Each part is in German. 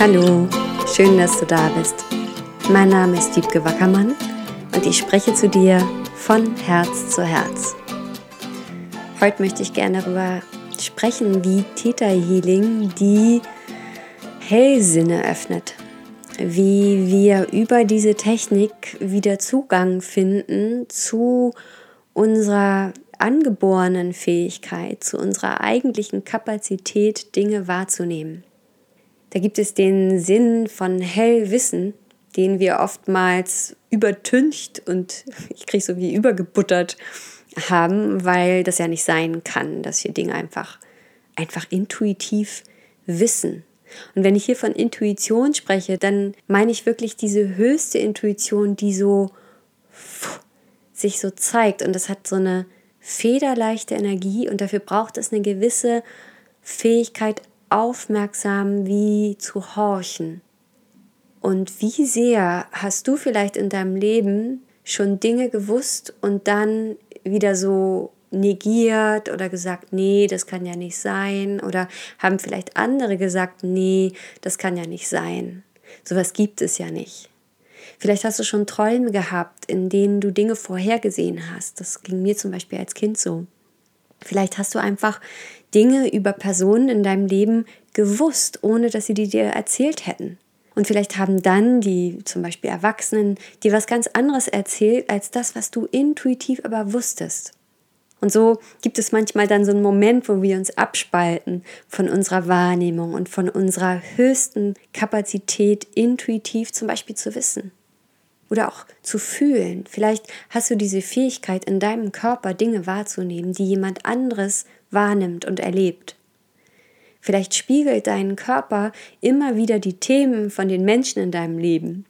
Hallo, schön, dass du da bist. Mein Name ist Diebke Wackermann und ich spreche zu dir von Herz zu Herz. Heute möchte ich gerne darüber sprechen, wie Theta Healing die Hellsinne öffnet. Wie wir über diese Technik wieder Zugang finden zu unserer angeborenen Fähigkeit, zu unserer eigentlichen Kapazität, Dinge wahrzunehmen. Da gibt es den Sinn von Hellwissen, den wir oftmals übertüncht und ich kriege so wie übergebuttert haben, weil das ja nicht sein kann, dass wir Dinge einfach, einfach intuitiv wissen. Und wenn ich hier von Intuition spreche, dann meine ich wirklich diese höchste Intuition, die so sich so zeigt. Und das hat so eine federleichte Energie und dafür braucht es eine gewisse Fähigkeit, aufmerksam wie zu horchen. Und wie sehr hast du vielleicht in deinem Leben schon Dinge gewusst und dann wieder so negiert oder gesagt, nee, das kann ja nicht sein oder haben vielleicht andere gesagt, nee, das kann ja nicht sein. Sowas gibt es ja nicht. Vielleicht hast du schon Träume gehabt, in denen du Dinge vorhergesehen hast. Das ging mir zum Beispiel als Kind so. Vielleicht hast du einfach Dinge über Personen in deinem Leben gewusst, ohne dass sie die dir erzählt hätten. Und vielleicht haben dann die zum Beispiel Erwachsenen dir was ganz anderes erzählt als das, was du intuitiv aber wusstest. Und so gibt es manchmal dann so einen Moment, wo wir uns abspalten von unserer Wahrnehmung und von unserer höchsten Kapazität, intuitiv zum Beispiel zu wissen oder auch zu fühlen. Vielleicht hast du diese Fähigkeit in deinem Körper Dinge wahrzunehmen, die jemand anderes wahrnimmt und erlebt. Vielleicht spiegelt dein Körper immer wieder die Themen von den Menschen in deinem Leben.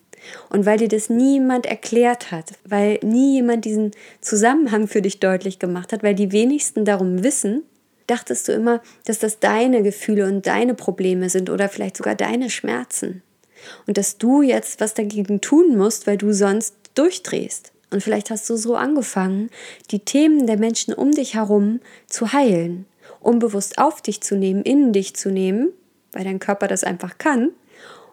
Und weil dir das niemand erklärt hat, weil nie jemand diesen Zusammenhang für dich deutlich gemacht hat, weil die wenigsten darum wissen, dachtest du immer, dass das deine Gefühle und deine Probleme sind oder vielleicht sogar deine Schmerzen. Und dass du jetzt was dagegen tun musst, weil du sonst durchdrehst. Und vielleicht hast du so angefangen, die Themen der Menschen um dich herum zu heilen, unbewusst auf dich zu nehmen, in dich zu nehmen, weil dein Körper das einfach kann,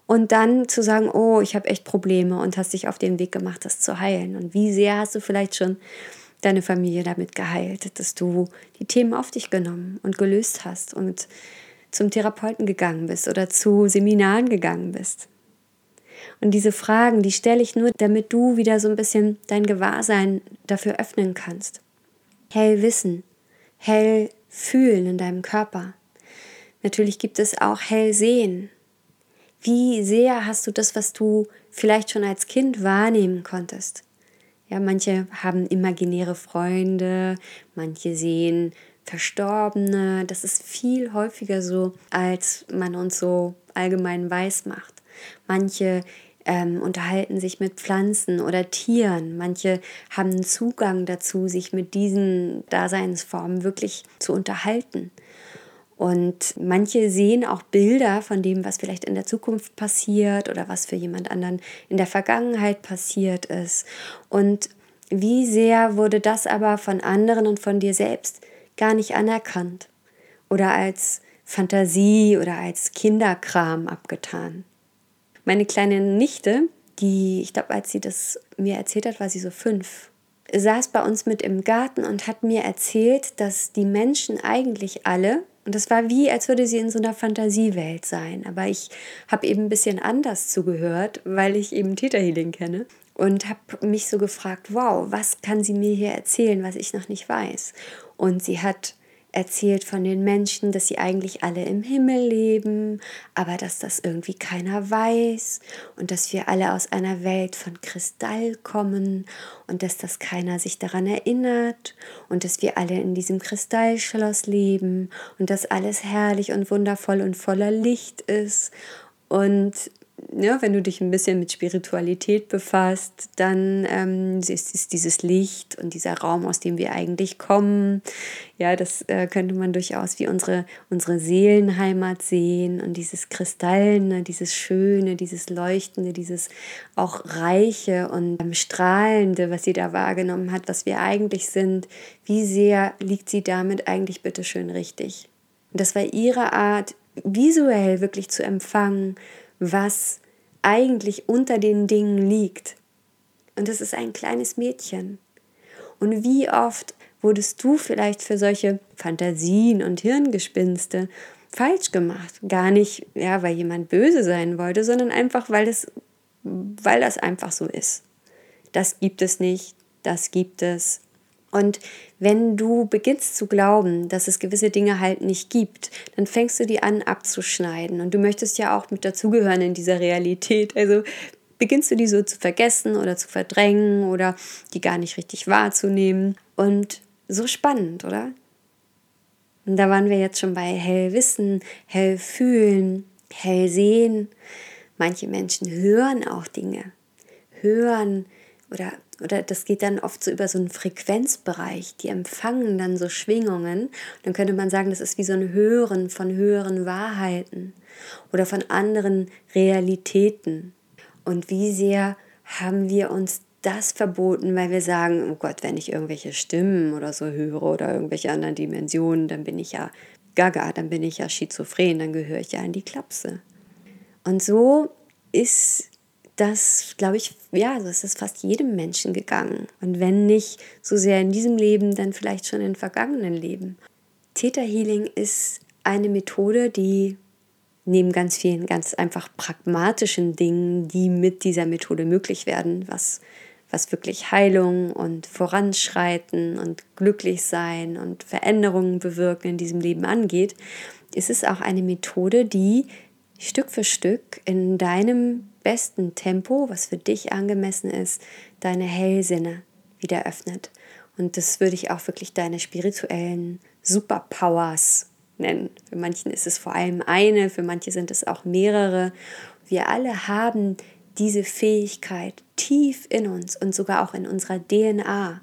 und dann zu sagen, oh, ich habe echt Probleme und hast dich auf den Weg gemacht, das zu heilen. Und wie sehr hast du vielleicht schon deine Familie damit geheilt, dass du die Themen auf dich genommen und gelöst hast und zum Therapeuten gegangen bist oder zu Seminaren gegangen bist. Und diese Fragen, die stelle ich nur, damit du wieder so ein bisschen dein Gewahrsein dafür öffnen kannst. Hell wissen, hell fühlen in deinem Körper. Natürlich gibt es auch hell sehen. Wie sehr hast du das, was du vielleicht schon als Kind wahrnehmen konntest? Ja, manche haben imaginäre Freunde, manche sehen Verstorbene. Das ist viel häufiger so, als man uns so allgemein weiß macht. Manche ähm, unterhalten sich mit Pflanzen oder Tieren. Manche haben Zugang dazu, sich mit diesen Daseinsformen wirklich zu unterhalten. Und manche sehen auch Bilder von dem, was vielleicht in der Zukunft passiert oder was für jemand anderen in der Vergangenheit passiert ist. Und wie sehr wurde das aber von anderen und von dir selbst gar nicht anerkannt oder als Fantasie oder als Kinderkram abgetan. Meine kleine Nichte, die, ich glaube, als sie das mir erzählt hat, war sie so fünf, saß bei uns mit im Garten und hat mir erzählt, dass die Menschen eigentlich alle, und das war wie, als würde sie in so einer Fantasiewelt sein, aber ich habe eben ein bisschen anders zugehört, weil ich eben Täterhealing kenne und habe mich so gefragt, wow, was kann sie mir hier erzählen, was ich noch nicht weiß? Und sie hat erzählt von den Menschen, dass sie eigentlich alle im Himmel leben, aber dass das irgendwie keiner weiß und dass wir alle aus einer Welt von Kristall kommen und dass das keiner sich daran erinnert und dass wir alle in diesem Kristallschloss leben und dass alles herrlich und wundervoll und voller Licht ist und ja, wenn du dich ein bisschen mit Spiritualität befasst, dann ähm, ist, ist dieses Licht und dieser Raum, aus dem wir eigentlich kommen, ja, das äh, könnte man durchaus wie unsere, unsere Seelenheimat sehen und dieses Kristallene, dieses Schöne, dieses Leuchtende, dieses auch Reiche und ähm, Strahlende, was sie da wahrgenommen hat, was wir eigentlich sind, wie sehr liegt sie damit eigentlich bitteschön richtig? Und das war ihre Art, visuell wirklich zu empfangen, was eigentlich unter den Dingen liegt. Und es ist ein kleines Mädchen. Und wie oft wurdest du vielleicht für solche Fantasien und Hirngespinste falsch gemacht? Gar nicht, ja, weil jemand böse sein wollte, sondern einfach, weil es, weil das einfach so ist. Das gibt es nicht, das gibt es. Und wenn du beginnst zu glauben, dass es gewisse Dinge halt nicht gibt, dann fängst du die an abzuschneiden. Und du möchtest ja auch mit dazugehören in dieser Realität. Also beginnst du die so zu vergessen oder zu verdrängen oder die gar nicht richtig wahrzunehmen. Und so spannend, oder? Und da waren wir jetzt schon bei hell wissen, hell fühlen, hell sehen. Manche Menschen hören auch Dinge, hören oder, oder das geht dann oft so über so einen Frequenzbereich. Die empfangen dann so Schwingungen. Dann könnte man sagen, das ist wie so ein Hören von höheren Wahrheiten oder von anderen Realitäten. Und wie sehr haben wir uns das verboten, weil wir sagen, oh Gott, wenn ich irgendwelche Stimmen oder so höre oder irgendwelche anderen Dimensionen, dann bin ich ja gaga, dann bin ich ja schizophren, dann gehöre ich ja in die Klapse. Und so ist das, glaube ich, ja, so ist fast jedem Menschen gegangen. Und wenn nicht so sehr in diesem Leben, dann vielleicht schon in vergangenen Leben. Theta Healing ist eine Methode, die neben ganz vielen ganz einfach pragmatischen Dingen, die mit dieser Methode möglich werden, was, was wirklich Heilung und Voranschreiten und glücklich sein und Veränderungen bewirken in diesem Leben angeht, ist es auch eine Methode, die Stück für Stück in deinem besten Tempo, was für dich angemessen ist, deine Hellsinne wieder öffnet. Und das würde ich auch wirklich deine spirituellen Superpowers nennen. Für manchen ist es vor allem eine, für manche sind es auch mehrere. Wir alle haben diese Fähigkeit tief in uns und sogar auch in unserer DNA.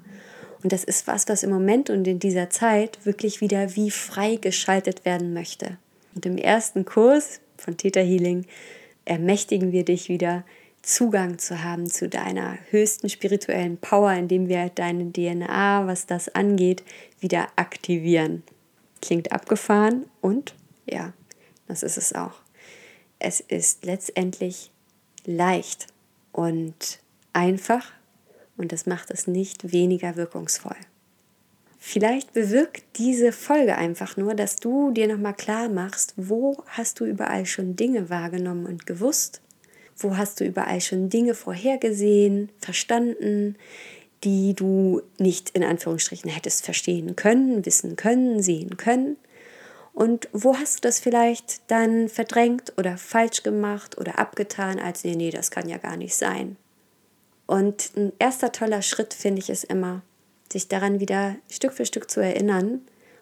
Und das ist was, was im Moment und in dieser Zeit wirklich wieder wie freigeschaltet werden möchte. Und im ersten Kurs von Theta Healing ermächtigen wir dich wieder, Zugang zu haben zu deiner höchsten spirituellen Power, indem wir deine DNA, was das angeht, wieder aktivieren. Klingt abgefahren und ja, das ist es auch. Es ist letztendlich leicht und einfach und das macht es nicht weniger wirkungsvoll. Vielleicht bewirkt diese Folge einfach nur, dass du dir nochmal klar machst, wo hast du überall schon Dinge wahrgenommen und gewusst, wo hast du überall schon Dinge vorhergesehen, verstanden, die du nicht in Anführungsstrichen hättest verstehen können, wissen können, sehen können. Und wo hast du das vielleicht dann verdrängt oder falsch gemacht oder abgetan, als nee, nee, das kann ja gar nicht sein. Und ein erster toller Schritt finde ich es immer, sich daran wieder Stück für Stück zu erinnern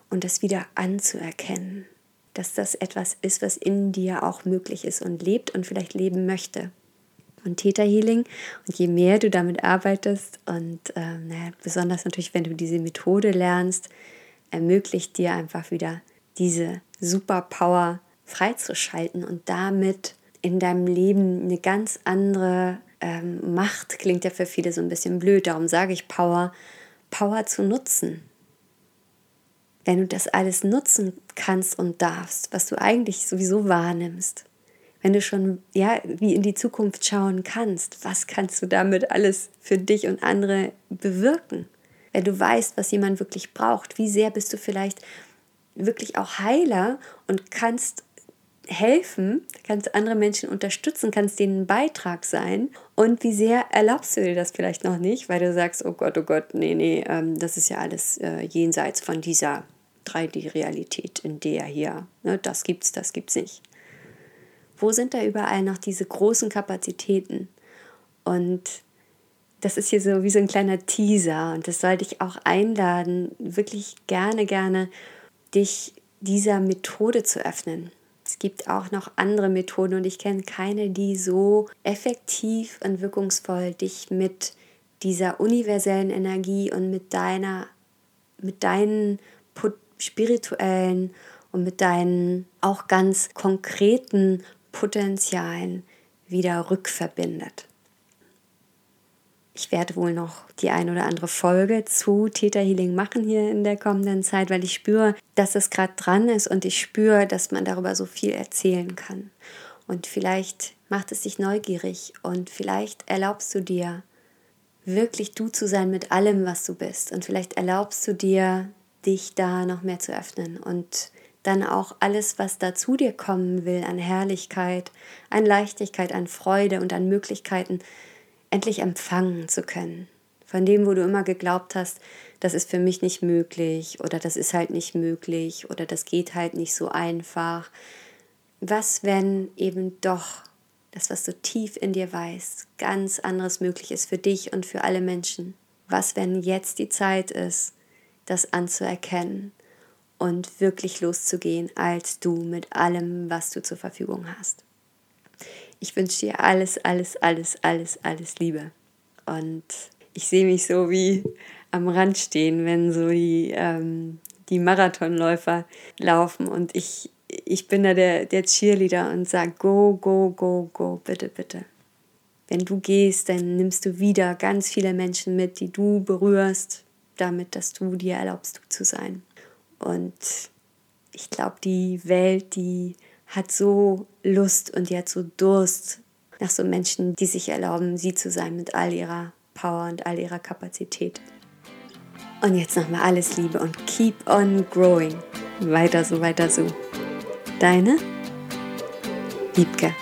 und das wieder anzuerkennen, dass das etwas ist, was in dir auch möglich ist und lebt und vielleicht leben möchte und Theta Healing. Und je mehr du damit arbeitest und äh, naja, besonders natürlich, wenn du diese Methode lernst, ermöglicht dir einfach wieder diese Superpower freizuschalten und damit in deinem Leben eine ganz andere ähm, Macht, klingt ja für viele so ein bisschen blöd, darum sage ich Power, Power zu nutzen. Wenn du das alles nutzen kannst und darfst, was du eigentlich sowieso wahrnimmst, wenn du schon ja wie in die Zukunft schauen kannst, was kannst du damit alles für dich und andere bewirken? Wenn du weißt, was jemand wirklich braucht, wie sehr bist du vielleicht wirklich auch Heiler und kannst helfen, kannst andere Menschen unterstützen, kannst denen ein Beitrag sein und wie sehr erlaubst du dir das vielleicht noch nicht, weil du sagst, oh Gott, oh Gott, nee, nee, ähm, das ist ja alles äh, jenseits von dieser 3D-Realität, in der hier, ne, das gibt's, das gibt's nicht. Wo sind da überall noch diese großen Kapazitäten? Und das ist hier so wie so ein kleiner Teaser und das sollte ich auch einladen, wirklich gerne, gerne dich dieser Methode zu öffnen. Gibt auch noch andere Methoden und ich kenne keine, die so effektiv und wirkungsvoll dich mit dieser universellen Energie und mit deiner, mit deinen spirituellen und mit deinen auch ganz konkreten Potenzialen wieder rückverbindet. Ich werde wohl noch die ein oder andere Folge zu Theta Healing machen hier in der kommenden Zeit, weil ich spüre, dass es gerade dran ist und ich spüre, dass man darüber so viel erzählen kann. Und vielleicht macht es dich neugierig und vielleicht erlaubst du dir, wirklich du zu sein mit allem, was du bist. Und vielleicht erlaubst du dir, dich da noch mehr zu öffnen und dann auch alles, was da zu dir kommen will, an Herrlichkeit, an Leichtigkeit, an Freude und an Möglichkeiten, endlich empfangen zu können. Von dem, wo du immer geglaubt hast, das ist für mich nicht möglich oder das ist halt nicht möglich oder das geht halt nicht so einfach. Was, wenn eben doch das, was du tief in dir weißt, ganz anderes möglich ist für dich und für alle Menschen? Was, wenn jetzt die Zeit ist, das anzuerkennen und wirklich loszugehen als du mit allem, was du zur Verfügung hast. Ich wünsche dir alles, alles, alles, alles, alles Liebe. Und ich sehe mich so wie am Rand stehen, wenn so die, ähm, die Marathonläufer laufen und ich, ich bin da der, der Cheerleader und sage, go, go, go, go, bitte, bitte. Wenn du gehst, dann nimmst du wieder ganz viele Menschen mit, die du berührst, damit, dass du dir erlaubst, du zu sein. Und ich glaube, die Welt, die hat so Lust und die hat so Durst nach so Menschen, die sich erlauben, sie zu sein mit all ihrer Power und all ihrer Kapazität. Und jetzt nochmal alles Liebe und keep on growing. Weiter so, weiter so. Deine Liebke.